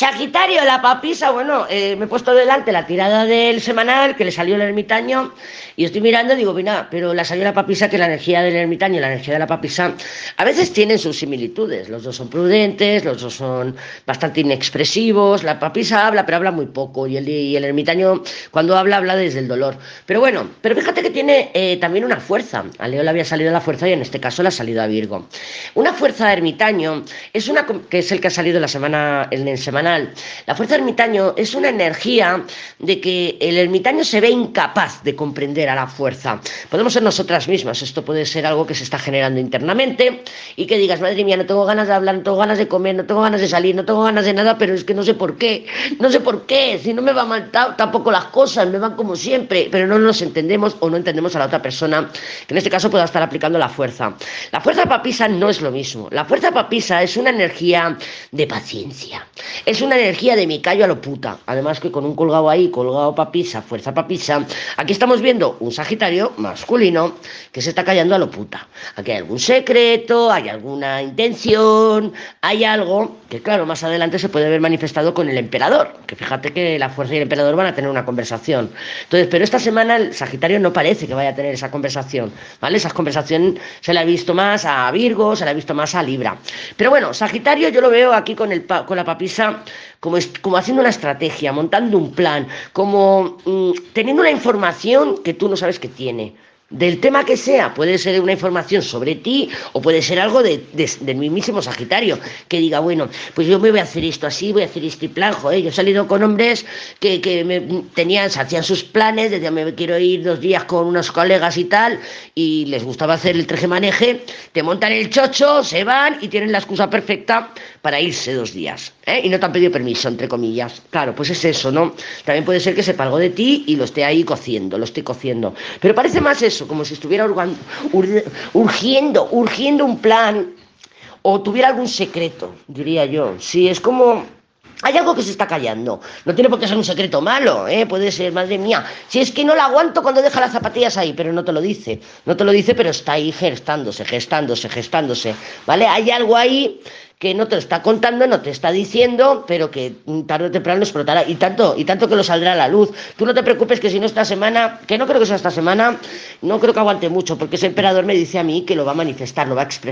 Sagitario, la papisa, bueno, eh, me he puesto delante la tirada del semanal que le salió el ermitaño y estoy mirando y digo, mira, pero la salió la papisa que la energía del ermitaño y la energía de la papisa a veces tienen sus similitudes. Los dos son prudentes, los dos son bastante inexpresivos. La papisa habla, pero habla muy poco y el, y el ermitaño cuando habla, habla desde el dolor. Pero bueno, pero fíjate que tiene eh, también una fuerza. A Leo le había salido la fuerza y en este caso le ha salido a Virgo. Una fuerza ermitaño es una que es el que ha salido la semana en el semana la fuerza ermitaño es una energía de que el ermitaño se ve incapaz de comprender a la fuerza. Podemos ser nosotras mismas, esto puede ser algo que se está generando internamente y que digas, madre mía, no tengo ganas de hablar, no tengo ganas de comer, no tengo ganas de salir, no tengo ganas de nada, pero es que no sé por qué, no sé por qué, si no me va mal tampoco las cosas, me van como siempre, pero no nos entendemos o no entendemos a la otra persona, que en este caso pueda estar aplicando la fuerza. La fuerza papisa no es lo mismo, la fuerza papisa es una energía de paciencia, es una energía de mi callo a lo puta. Además que con un colgado ahí, colgado papisa, fuerza papisa, aquí estamos viendo un Sagitario masculino que se está callando a lo puta. Aquí hay algún secreto, hay alguna intención, hay algo que claro, más adelante se puede ver manifestado con el emperador, que fíjate que la fuerza y el emperador van a tener una conversación. Entonces, pero esta semana el Sagitario no parece que vaya a tener esa conversación, ¿vale? Esa conversación se la ha visto más a Virgo, se la ha visto más a Libra. Pero bueno, Sagitario yo lo veo aquí con, el, con la papisa como, como haciendo una estrategia, montando un plan, como mm, teniendo una información que tú no sabes que tiene del tema que sea, puede ser una información sobre ti o puede ser algo de, del mismísimo Sagitario, que diga, bueno, pues yo me voy a hacer esto así, voy a hacer este plan, joder, yo he salido con hombres que, que me tenían, se hacían sus planes, decían, me quiero ir dos días con unos colegas y tal, y les gustaba hacer el treje-maneje, te montan el chocho, se van y tienen la excusa perfecta para irse dos días, ¿eh? y no te han pedido permiso, entre comillas. Claro, pues es eso, ¿no? También puede ser que se algo de ti y lo esté ahí cociendo, lo esté cociendo. Pero parece más eso como si estuviera urgiendo, urgiendo un plan o tuviera algún secreto, diría yo. Sí, es como hay algo que se está callando. No tiene por qué ser un secreto malo, ¿eh? Puede ser, madre mía. Si es que no la aguanto cuando deja las zapatillas ahí, pero no te lo dice. No te lo dice, pero está ahí gestándose, gestándose, gestándose. ¿Vale? Hay algo ahí que no te lo está contando, no te está diciendo, pero que tarde o temprano explotará. Y tanto, y tanto que lo saldrá a la luz. Tú no te preocupes que si no esta semana, que no creo que sea esta semana, no creo que aguante mucho, porque ese emperador me dice a mí que lo va a manifestar, lo va a expresar.